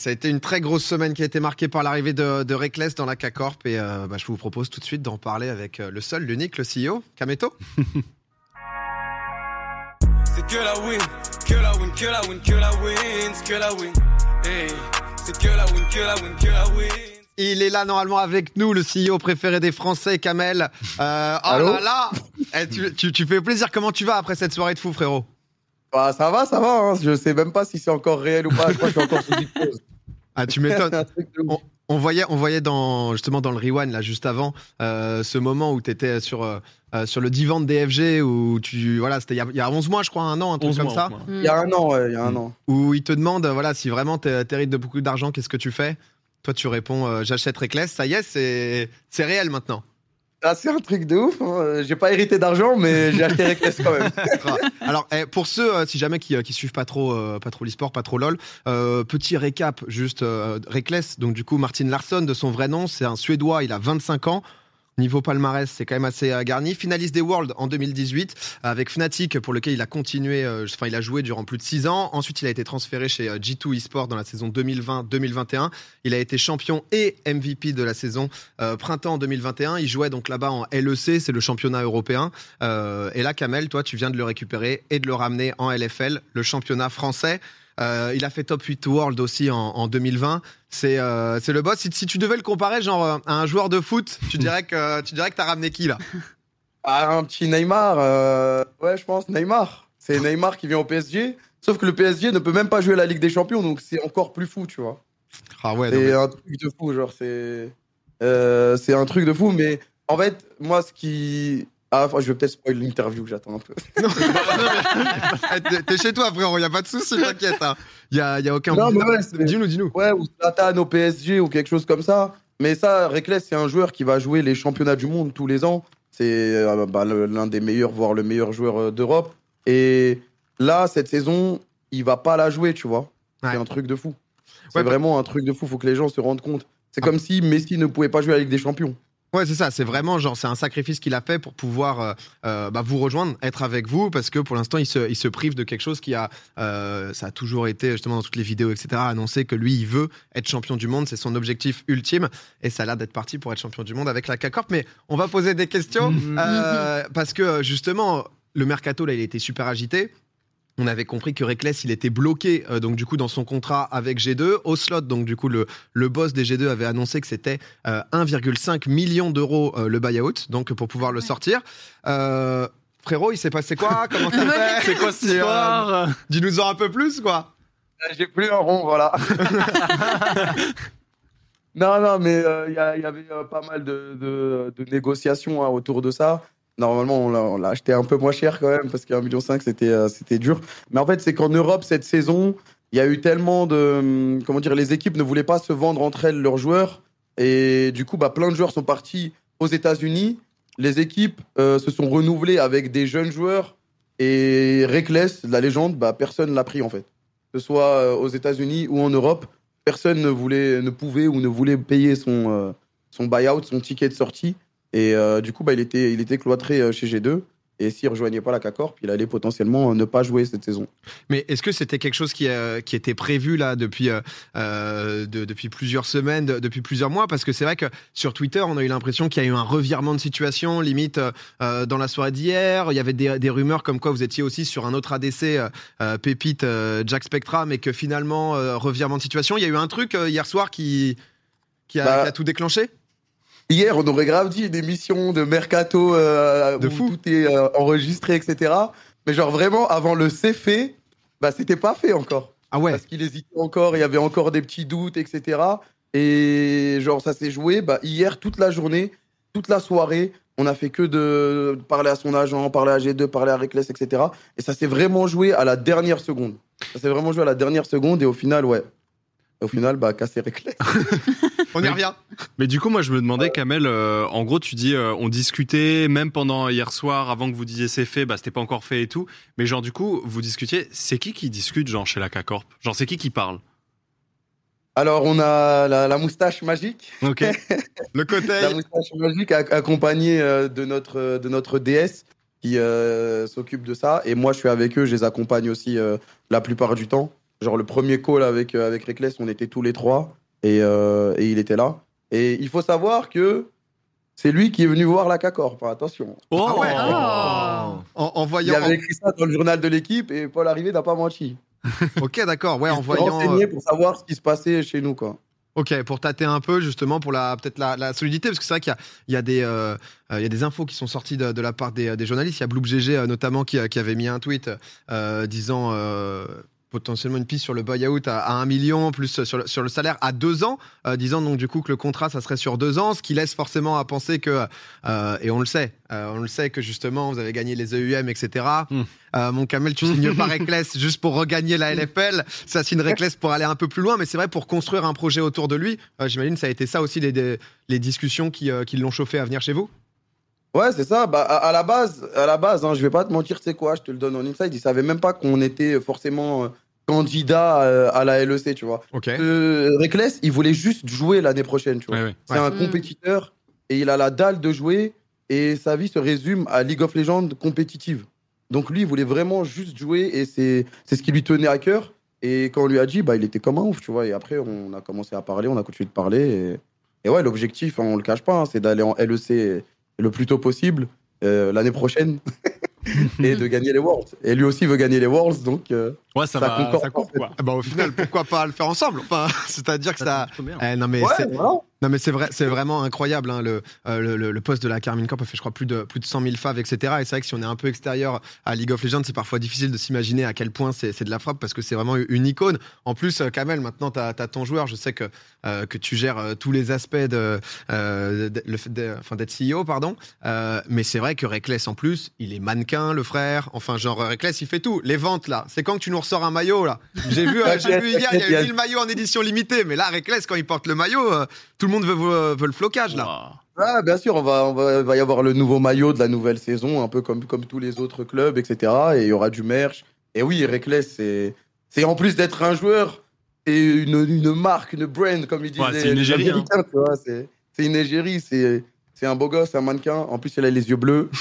Ça a été une très grosse semaine qui a été marquée par l'arrivée de, de Reckless dans la K-Corp et euh, bah, je vous propose tout de suite d'en parler avec euh, le seul, l'unique, le CEO, Kameto. C'est que la win, que la win, que la win, que la win, c'est que la win. Hey, c'est que la win, que la win, que la win. Il est là normalement avec nous, le CEO préféré des Français, Kamel. Euh, oh Allô là là Eh, tu, tu- tu fais plaisir, comment tu vas après cette soirée de fou, frérot? Bah, ça va, ça va. Hein. Je sais même pas si c'est encore réel ou pas. Je crois que je suis encore sous hypnose. Ah, tu m'étonnes. On voyait, on voyait dans, justement dans le rewind, là, juste avant, euh, ce moment où tu étais sur, euh, euh, sur le divan de DFG, où tu. Voilà, c'était il y a- il y, a 11 mois, je crois, un an, un truc 11 comme mois, ça. 11 mois. Il y a un an, ouais, il y a un an. où il te demande voilà si vraiment t'es- t'hérites de beaucoup d'argent, qu'est-ce que tu fais? Toi, tu réponds euh, j'achète Reckless, ça y est, c'est c'est réel maintenant. Ah, c'est un truc de ouf. hein. J'ai pas hérité d'argent, mais j'ai acheté Reckless quand même. Alors, eh, pour ceux, euh, si jamais qui, euh, qui suivent pas trop, euh, pas trop l'e-sport, pas trop LoL, euh, petit récap, juste euh, Reckless. Donc du coup, Martin Larsson, de son vrai nom, c'est un Suédois, il a 25 ans. Niveau palmarès, c'est quand même assez euh, garni. Finaliste des Worlds en 2018 avec Fnatic, pour lequel il a continué, euh, enfin il a joué durant plus de 6 ans. Ensuite, il a été transféré chez euh, G2 eSport dans la saison 2020-2021. Il a été champion et MVP de la saison printemps 2021. Il jouait donc là-bas en LEC, c'est le championnat européen. Et là, Kamel, toi, tu viens de le récupérer et de le ramener en LFL, le championnat français. Euh, il a fait top 8 World aussi en, en 2020. C'est euh, le boss. Si, si tu devais le comparer genre euh, à un joueur de foot, tu dirais que tu dirais que t'as ramené qui là? Ah, un petit Neymar. euh, Ouais, je pense Neymar. C'est Neymar qui vient au PSG. Sauf que le PSG ne peut même pas jouer à la Ligue des Champions, donc c'est encore plus fou, tu vois. Ah ouais. C'est mais- un truc de fou, genre, c'est. c'est un truc de fou, mais en fait, moi, ce qui. Ah, je vais peut-être spoil l'interview, j'attends un peu. Eh, t'es- T'es chez toi, frérot. Y a pas de souci, t'inquiète. hein. Y a, y a aucun. Non, mais ouais, dis-nous, dis-nous. Ouais, ou Zlatan au PSG ou quelque chose comme ça. Mais ça, Reckless, c'est un joueur qui va jouer les championnats du monde tous les ans. C'est euh, bah, l'un des meilleurs, voire le meilleur joueur euh, d'Europe. Et là, cette saison, il va pas la jouer, tu vois. Ouais. C'est un truc de fou. C'est Ouais, bah- vraiment un truc de fou. Faut que les gens se rendent compte. C'est Ah. comme si Messi ne pouvait pas jouer à la Ligue des Champions. Ouais, c'est ça. C'est vraiment genre, c'est un sacrifice qu'il a fait pour pouvoir euh, euh, bah, vous rejoindre, être avec vous, parce que pour l'instant, il se, il se prive de quelque chose qui a, euh, ça a toujours été justement dans toutes les vidéos, etc. Annoncé que lui, il veut être champion du monde, c'est son objectif ultime, et ça a l'air d'être parti pour être champion du monde avec la K-Corp. Mais on va poser des questions euh, parce que justement, le mercato là, il a été super agité. On avait compris que Reckless, il était bloqué euh, donc du coup dans son contrat avec G2. Au slot, donc du coup le, le boss des G2 avait annoncé que c'était euh, 1,5 million d'euros euh, le buyout, donc pour pouvoir le sortir. Euh, frérot, il s'est passé quoi? Comment ça fait C'est quoi cette C'est, euh, histoire? Dis-nous en un peu plus, quoi. J'ai plus un rond, voilà. non, non, mais euh, il y, avait euh, pas mal de, de- de négociations hein, autour de ça. Normalement, on l'a- acheté un peu moins cher quand même, parce qu'un million cinq, c'était euh, c'était dur. Mais en fait, c'est qu'en Europe, cette saison, il y a eu tellement de... hum, Comment dire Les équipes ne voulaient pas se vendre entre elles leurs joueurs. Et du coup, bah, plein de joueurs sont partis aux États-Unis. Les équipes euh, se sont renouvelées avec des jeunes joueurs. Et Reckless, la légende, bah, personne l'a pris en fait que ce soit euh, aux États-Unis ou en Europe, personne ne voulait, ne pouvait ou ne voulait payer son, euh, son buyout, son ticket de sortie. Et euh, du coup, bah, il, était, il était cloîtré euh, chez G2. Et s'il rejoignait pas la K-Corp, il allait potentiellement euh, ne pas jouer cette saison. Mais est-ce que c'était quelque chose qui, euh, qui était prévu là depuis, euh, de- depuis plusieurs semaines, de- depuis plusieurs mois? Parce que c'est vrai que sur Twitter, on a eu l'impression qu'il y a eu un revirement de situation, limite euh, dans la soirée d'hier. Il y avait des, des rumeurs comme quoi vous étiez aussi sur un autre ADC, Pépite, Jack Spectra, mais que finalement, revirement de situation. Il y a eu un truc hier soir qui, qui, a, Bah, qui a tout déclenché? Hier, on aurait grave dit une émission de mercato euh, De où fou. tout est euh, enregistré, etc. Mais genre vraiment, avant le c'est fait, bah, c'était pas fait encore. Ah ouais Parce qu'il hésitait encore, il y avait encore des petits doutes, etc. Et genre, ça s'est joué bah, hier toute la journée, toute la soirée. On a fait que de parler à son agent, parler à G2, parler à Reckless, etc. Et ça s'est vraiment joué à la dernière seconde. Ça s'est vraiment joué à la dernière seconde et au final, ouais. Au final, bah, cassé Reckless. On y Mais- revient. Mais du coup, moi, je me demandais, Kamel, euh, en gros, tu dis, euh, on discutait, même pendant hier soir, avant que vous disiez c'est fait, bah, c'était pas encore fait et tout. Mais genre, du coup, vous discutiez, c'est qui qui discute, genre, chez la K-Corp Genre, c'est qui qui parle? Alors, on a la, la moustache magique. Ok. Le côté. La moustache magique ac- accompagnée euh, de notre, de notre DS qui euh, s'occupe de ça. Et moi, je suis avec eux, je les accompagne aussi euh, la plupart du temps. Genre le premier call avec, euh, avec Reckless, on était tous les trois et, euh, et il était là. Et il faut savoir que c'est lui qui est venu voir la CACORP, attention. Oh, Ah ouais. Oh. En, en Il voyant. avait écrit ça dans le journal de l'équipe et Paul Arrivé n'a pas menti. Ok, d'accord. Ouais, en voyant. renseigné euh, pour savoir ce qui se passait chez nous, quoi. Ok, pour tâter un peu justement pour la peut-être la, la solidité, parce que c'est vrai qu'il y a, il y, a des, euh, il y a des infos qui sont sorties de, de la part des, des journalistes. Il y a Bloop GG euh, notamment qui, qui avait mis un tweet euh, disant euh, potentiellement une piste sur le buyout à, à 1 million, plus sur le, sur le salaire à deux ans, euh, disant donc du coup que le contrat ça serait sur deux ans, ce qui laisse forcément à penser que, euh, et on le sait, euh, on le sait que justement vous avez gagné les EUM, etc. Hmm. Euh, mon Kamel, tu signes pas Reckless juste pour regagner la LFL. Ça signe Reckless pour aller un peu plus loin, mais c'est vrai pour construire un projet autour de lui. euh, J'imagine ça a été ça aussi les, les, discussions qui, euh, qui l'ont chauffé à venir chez vous. Ouais, c'est ça. Bah, à, à la base, à la base, hein, je vais pas te mentir, c'est quoi, je te le donne en inside. Ils savaient même pas qu'on était forcément euh, candidat euh, à la LEC, tu vois. Ok. Euh, Reckless, il voulait juste jouer l'année prochaine, tu vois. Ouais, ouais. C'est Ouais. un Mm. compétiteur et il a la dalle de jouer et sa vie se résume à League of Legends compétitive. Donc lui, il voulait vraiment juste jouer et c'est c'est ce qui lui tenait à cœur. Et quand on lui a dit, bah, il était comme un ouf, tu vois. Et après, on a commencé à parler, on a continué de parler. Et, et ouais, l'objectif, hein, on le cache pas, hein, c'est d'aller en LEC le plus tôt possible euh, l'année prochaine et de gagner les Worlds. Et lui aussi veut gagner les Worlds, donc euh, Ouais, ça, Ça va, concorde ça coupe, quoi. Ah bah, au final, pourquoi pas le faire ensemble Enfin, c'est-à-dire que ça. bien. Eh, non mais ouais, c'est- voilà. Non mais c'est vrai, c'est vraiment incroyable. hein, le, euh, le, le- poste de la Carmine Corp a fait, je crois, plus de plus de 100 000 faves, etc. Et c'est vrai que si on est un peu extérieur à League of Legends, c'est parfois difficile de s'imaginer à quel point c'est de la frappe parce que c'est vraiment une icône. En plus, euh, Kamel, maintenant t'as as ton joueur. Je sais que euh, que tu gères euh, tous les aspects de, euh, de- de- enfin d'être CEO, pardon. Euh, mais c'est vrai que Reckless en plus, il est mannequin, le frère. Enfin, genre Reckless, il fait tout. Les ventes là, c'est quand tu nous ressors un maillot là? J'ai vu, j'ai vu hier, il y a eu 1000 maillots en édition limitée, mais là, Reckless, quand il porte le maillot, tout le monde veut, veut, veut le flocage là. Ah, bien sûr, on va, on va, il va y avoir le nouveau maillot de la nouvelle saison, un peu comme, comme tous les autres clubs, etc. Et il y aura du merch. Et oui, Reckless, c'est, c'est en plus d'être un joueur, et une, une marque, une brand, comme ils disent Ouais, c'est une égérie, hein. C'est, c'est une égérie, c'est, c'est un beau gosse, un mannequin. En plus, il a les yeux bleus.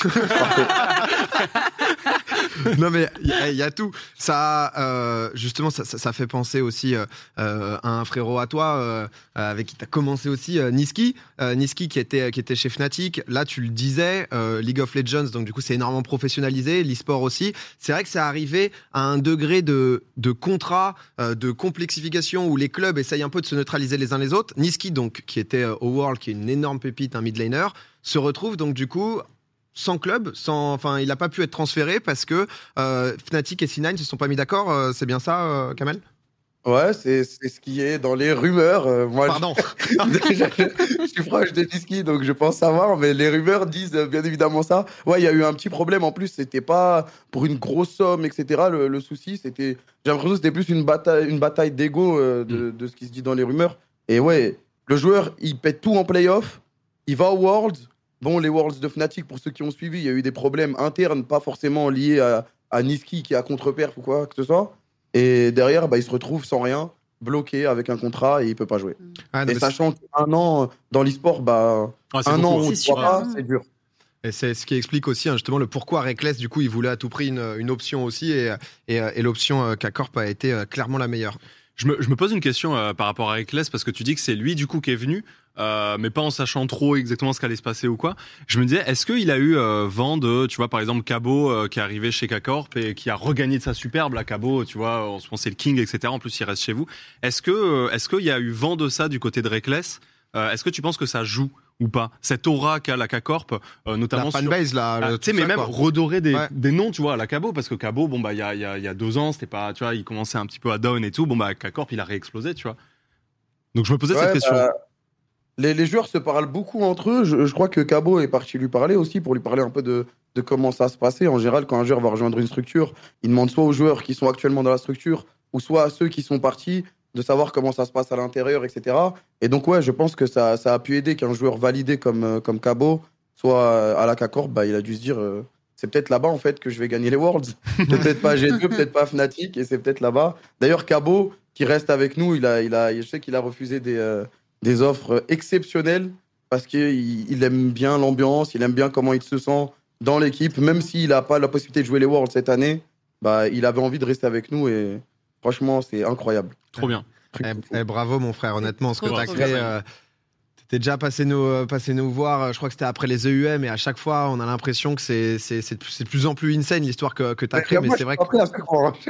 Non mais il y, a- tout. Ça, euh, justement, ça, fait penser aussi euh, euh, à un frérot à toi avec qui tu as commencé aussi, Niski. Niski qui était, qui était chez Fnatic. Là, tu le disais, League of Legends, donc du coup, c'est énormément professionnalisé, l'e-sport aussi. C'est vrai que c'est arrivé à un degré de, de contrat, de complexification où les clubs essayent un peu de se neutraliser les uns les autres. Niski, donc, qui était au World, qui est une énorme pépite, un mid laner, se retrouve donc du coup sans club, sans, enfin, il n'a pas pu être transféré parce que euh, Fnatic et C9 se sont pas mis d'accord. euh, c'est bien ça, euh, Kamel? Ouais, c'est, c'est ce qui est dans les rumeurs. Moi, je- Pardon. Déjà, je, je suis proche de Niski, donc je pense savoir, mais les rumeurs disent bien évidemment ça. Ouais, il y a eu un petit problème en plus, c'était pas pour une grosse somme, etc. Le, le souci, c'était. J'ai l'impression que c'était plus une bataille, une bataille d'ego de, de ce qui se dit dans les rumeurs. Et ouais, le joueur, il pète tout en playoff, il va aux Worlds. Bon, les Worlds de Fnatic, pour ceux qui ont suivi, il y a eu des problèmes internes, pas forcément liés à, à Niski qui a contre-perf ou quoi que ce soit. Et derrière, bah, il se retrouve sans rien, bloqué avec un contrat et il peut pas jouer. Ah, non, Et sachant qu'un an euh, dans l'e-sport, bah, Ah, un an, beaucoup. on ne C'est voit pas, c'est dur. Et c'est ce qui explique aussi hein, justement le pourquoi Reckless, du coup, il voulait à tout prix une, une option aussi, et, et, et l'option euh, K-Corp a été euh, clairement la meilleure. Je me, je me pose une question euh, par rapport à Reckless parce que tu dis que c'est lui du coup qui est venu, euh, mais pas en sachant trop exactement ce qu'allait se passer ou quoi. Je me disais, est-ce qu'il a eu euh, vent de, tu vois, par exemple Cabo euh, qui est arrivé chez K-Corp et qui a regagné de sa superbe, la Cabo, tu vois, on se pensait le King, etc. En plus, il reste chez vous. Est-ce que, euh, est-ce qu'il y a eu vent de ça du côté de Reckless? Euh, Est-ce que tu penses que ça joue ou pas? Cette aura qu'a la K-Corp, euh, notamment La sur fanbase là, ah, tu sais, mais ça, même quoi. redorer des, Ouais. des noms, tu vois, à la Cabo, parce que Cabo, bon, bah, il y a, il y, a, y a deux ans, c'était pas, tu vois, il commençait un petit peu à down et tout. Bon, bah, K-Corp, il a réexplosé, tu vois. Donc, je me posais Ouais, cette question. bah, les, joueurs se parlent beaucoup entre eux. Je, crois que Cabo est parti lui parler aussi pour lui parler un peu de, comment ça se passait. En général, quand un joueur va rejoindre une structure, il demande soit aux joueurs qui sont actuellement dans la structure ou soit à ceux qui sont partis de savoir comment ça se passe à l'intérieur, etc. Et donc, ouais, je pense que ça, a pu aider qu'un joueur validé comme, euh, comme Cabo soit euh, à la K-Corp, bah, il a dû se dire euh, c'est peut-être là-bas en fait que je vais gagner les Worlds. peut-être pas G2, peut-être pas Fnatic, et c'est peut-être là-bas. D'ailleurs, Cabo, qui reste avec nous, il a, il a, je sais qu'il a refusé des, euh, des offres exceptionnelles parce qu'il il aime bien l'ambiance, il aime bien comment il se sent dans l'équipe, même s'il n'a pas la possibilité de jouer les Worlds cette année. Bah, il avait envie de rester avec nous et, Franchement, c'est incroyable. Trop bien. Eh, eh, bravo mon frère, honnêtement, ce que t'as trop créé. euh, T'es déjà passé nous, euh, passé nous voir, euh, je crois que c'était après les EUM, et à chaque fois, on a l'impression que c'est c'est- c'est de c'est de plus en plus insane l'histoire que, que t'as créée. Mais c'est vrai que.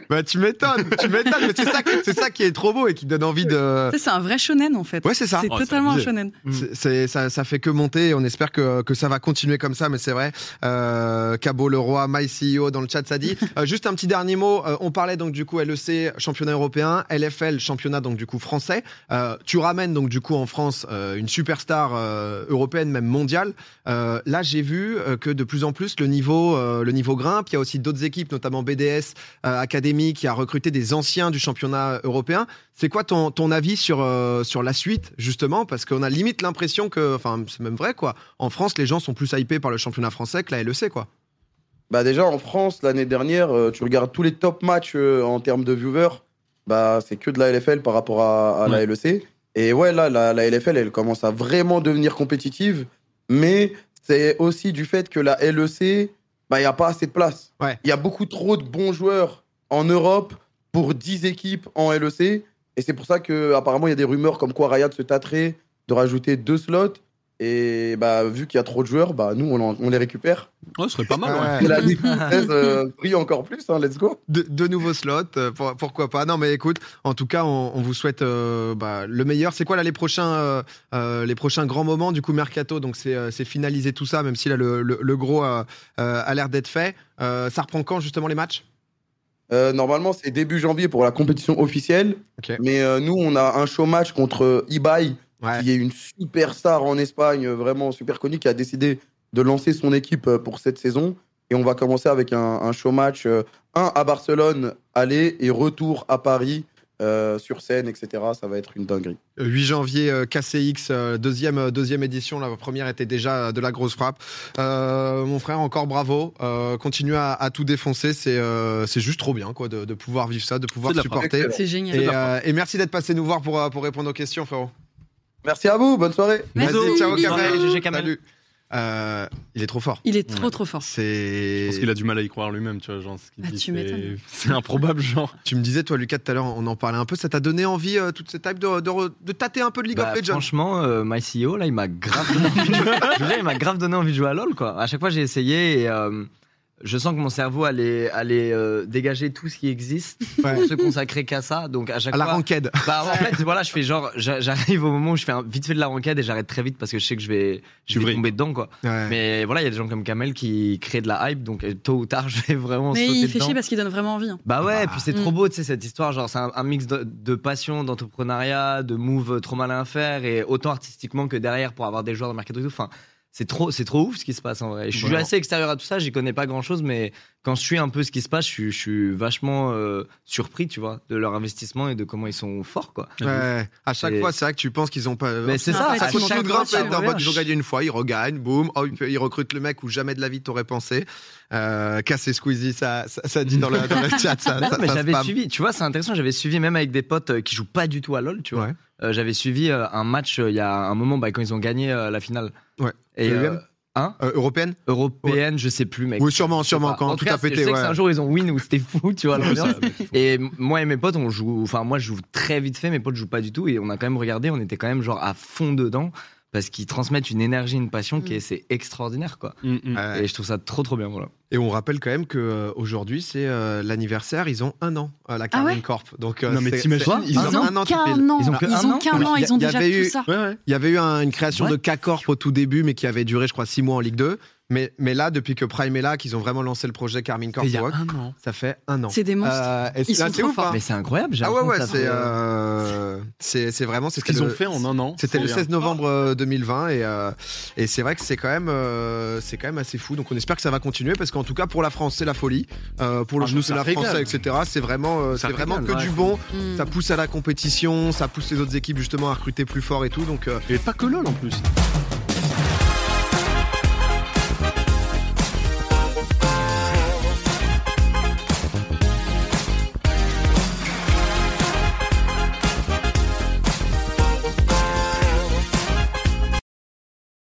Bah, tu m'étonnes, tu m'étonnes, mais c'est ça, c'est ça qui est trop beau et qui donne envie de. C'est un vrai shonen en fait. Ouais, c'est ça. C'est Oh, c'est totalement un shonen. C'est- c'est- ça, ça fait que monter et on espère que, que ça va continuer comme ça, mais c'est vrai. Euh, Cabo Leroy, MyCEO dans le chat, ça dit. Euh, juste un petit dernier mot. euh, on parlait donc du coup LEC, championnat européen, LFL, championnat donc du coup français. Euh, tu ramènes donc du coup en France euh, une superstar euh, européenne, même mondiale. Euh, là, j'ai vu euh, que de plus en plus le niveau, euh, le niveau grimpe. Il y a aussi d'autres équipes, notamment BDS euh, Academy, qui a recruté des anciens du championnat européen. C'est quoi ton, ton avis sur, euh, sur la suite, justement? Parce qu'on a limite l'impression que, enfin, c'est même vrai, quoi. En France, les gens sont plus hypés par le championnat français que la LEC, quoi. Bah déjà en France l'année dernière, euh, tu regardes tous les top matchs euh, en termes de viewers, bah c'est que de la LFL par rapport à, à la LEC. Et ouais là la, la LFL elle commence à vraiment devenir compétitive, mais c'est aussi du fait que la LEC, bah il y a pas assez de place. Il Ouais. y a beaucoup trop de bons joueurs en Europe pour 10 équipes en LEC, et c'est pour ça que apparemment il y a des rumeurs comme quoi Riot se tâterait de rajouter deux slots. Et bah, vu qu'il y a trop de joueurs, bah, nous, on, en- on les récupère. Ouais, ce serait pas mal, ouais. Ouais. Et la Ligue euh, brille encore plus, hein, let's go. de, de nouveaux slots, euh, pour- pourquoi pas. Non, mais écoute, en tout cas, on, on vous souhaite euh, bah, le meilleur. C'est quoi là les prochains, euh, les prochains grands moments du coup mercato? Donc c'est euh, finaliser tout ça, même si là le, le- le gros a l'air d'être fait. Euh, ça reprend quand justement les matchs? Euh, normalement, c'est début janvier pour la compétition officielle. Ok. Mais euh, nous, on a un show match contre Ibai, Ouais. qui est une superstar en Espagne, vraiment super connue, qui a décidé de lancer son équipe euh, pour cette saison. Et on va commencer avec un, un show match, euh, un à Barcelone, aller et retour à Paris, euh, sur scène, etc. Ça va être une dinguerie. 8 janvier, euh, KCX, euh, deuxième, deuxième édition. La première était déjà de la grosse frappe. Euh, mon frère, encore bravo. Euh, continue à, à tout défoncer. C'est euh, c'est juste trop bien quoi, de, de pouvoir vivre ça, de pouvoir de supporter. C'est génial. Et, euh, et merci d'être passé nous voir pour, pour répondre aux questions, frérot. Merci à vous, bonne soirée. Merci. Vas-y, ciao. Kamel. GG, Kamel. Salut. Euh, il est trop fort. Il est trop trop fort. Je C'est. pense qu'il a du mal à y croire lui-même, tu vois. Genre, ce qu'il Ah, dit, tu c'est- improbable, genre. Tu me disais, toi, Lucas, tout à l'heure, on en parlait un peu. Ça t'a donné envie, euh, toute cette type, de, de, tâter un peu de League Bah, of Legends? franchement, euh, MyCEO, là, il m'a grave donné envie de jouer. Je veux dire, il m'a grave donné envie de jouer à LoL, quoi. À chaque fois, j'ai essayé et euh, je sens que mon cerveau allait, allait euh, dégager tout ce qui existe Ouais. pour se consacrer qu'à ça. Donc, à chaque À la fois. ranked. Bah, en fait, voilà, je fais genre, j'a- j'arrive au moment où je fais un, vite fait de la ranked et j'arrête très vite parce que je sais que je vais, je vais tomber dedans, quoi. Ouais. Mais voilà, il y a des gens comme Kamel qui créent de la hype, donc euh, tôt ou tard, je vais vraiment Mais sauter il fait dedans. chier parce qu'il donne vraiment envie. hein. Bah ouais, Ah. puis c'est Mm. trop beau, tu sais, cette histoire. Genre, c'est un, un mix de, de passion, d'entrepreneuriat, de moves trop malin à faire, et autant artistiquement que derrière pour avoir des joueurs dans le mercato et tout. Enfin, c'est trop, c'est trop ouf ce qui se passe en vrai. Je suis assez extérieur à tout ça, j'y connais pas grand chose, mais quand je suis un peu ce qui se passe, je suis, je suis vachement euh, surpris, tu vois, de leur investissement et de comment ils sont forts, quoi. Ouais. À chaque Et- fois, c'est vrai que tu penses qu'ils ont pas. Mais c'est ça, à chaque de fois, mode, ils ont gagné une fois, ils regagnent, boum, oh, ils recrutent le mec où jamais de la vie t'aurais pensé. Euh, Cassé Squeezie, ça, ça, ça dit dans le, dans le chat. Ça, Non, ça- mais j'avais suivi, tu vois, c'est intéressant, j'avais suivi même avec des potes euh, qui jouent pas du tout à LoL, tu vois. Ouais. Euh, j'avais suivi euh, un match euh, il y a un moment bah, quand ils ont gagné la finale. Ouais. Et hein Euh, européenne européenne, je sais plus, mec. Oui, sûrement, sûrement, quand En tout cas, a pété. Je sais ouais. un jour ils ont win où c'était fou, tu vois. Ouais, Et moi et mes potes, on joue. Enfin, moi, je joue très vite fait. Mes potes jouent pas du tout. Et on a quand même regardé. On était quand même genre à fond dedans parce qu'ils transmettent une énergie, une passion qui est c'est extraordinaire, quoi. Mm, mm. Et je trouve ça trop, trop bien, voilà. Et on rappelle quand même que euh, aujourd'hui c'est euh, l'anniversaire, ils ont un an à la Carmine ouais Corp. Donc euh, Non, mais t'imagines, ils ils ont ont un an an. Ils ont an qu'un an, Il y a- ils ont il y déjà avait tout eu- ça. Ouais, ouais. Il y avait eu un- une création de K-Corp au tout début, mais qui avait duré, je crois, six mois en Ligue 2. Mais, mais là, depuis que Prime est là, qu'ils ont vraiment lancé le projet Carmine Corp, Il y a Rock, un an. ça fait un an. C'est des monstres. Euh, Ils c'est- sont trop ouf, forts. hein. Mais c'est incroyable. j'ai Ah ouais, ouais, c'est fait- euh, c'est c'est vraiment Ce qu'ils ont le- fait en un an. C'était le bien. 16 novembre euh, 2020 et, euh, et c'est vrai que c'est quand même euh, c'est quand même assez fou. Donc on espère que ça va continuer parce qu'en tout cas pour la France c'est la folie. Euh, pour le Ah, championnat régale. français etc. C'est vraiment euh, c'est vraiment que ouais. du bon. Mm. Ça pousse à la compétition, ça pousse les autres équipes justement à recruter plus fort et tout. Donc euh, Et pas que LOL en plus.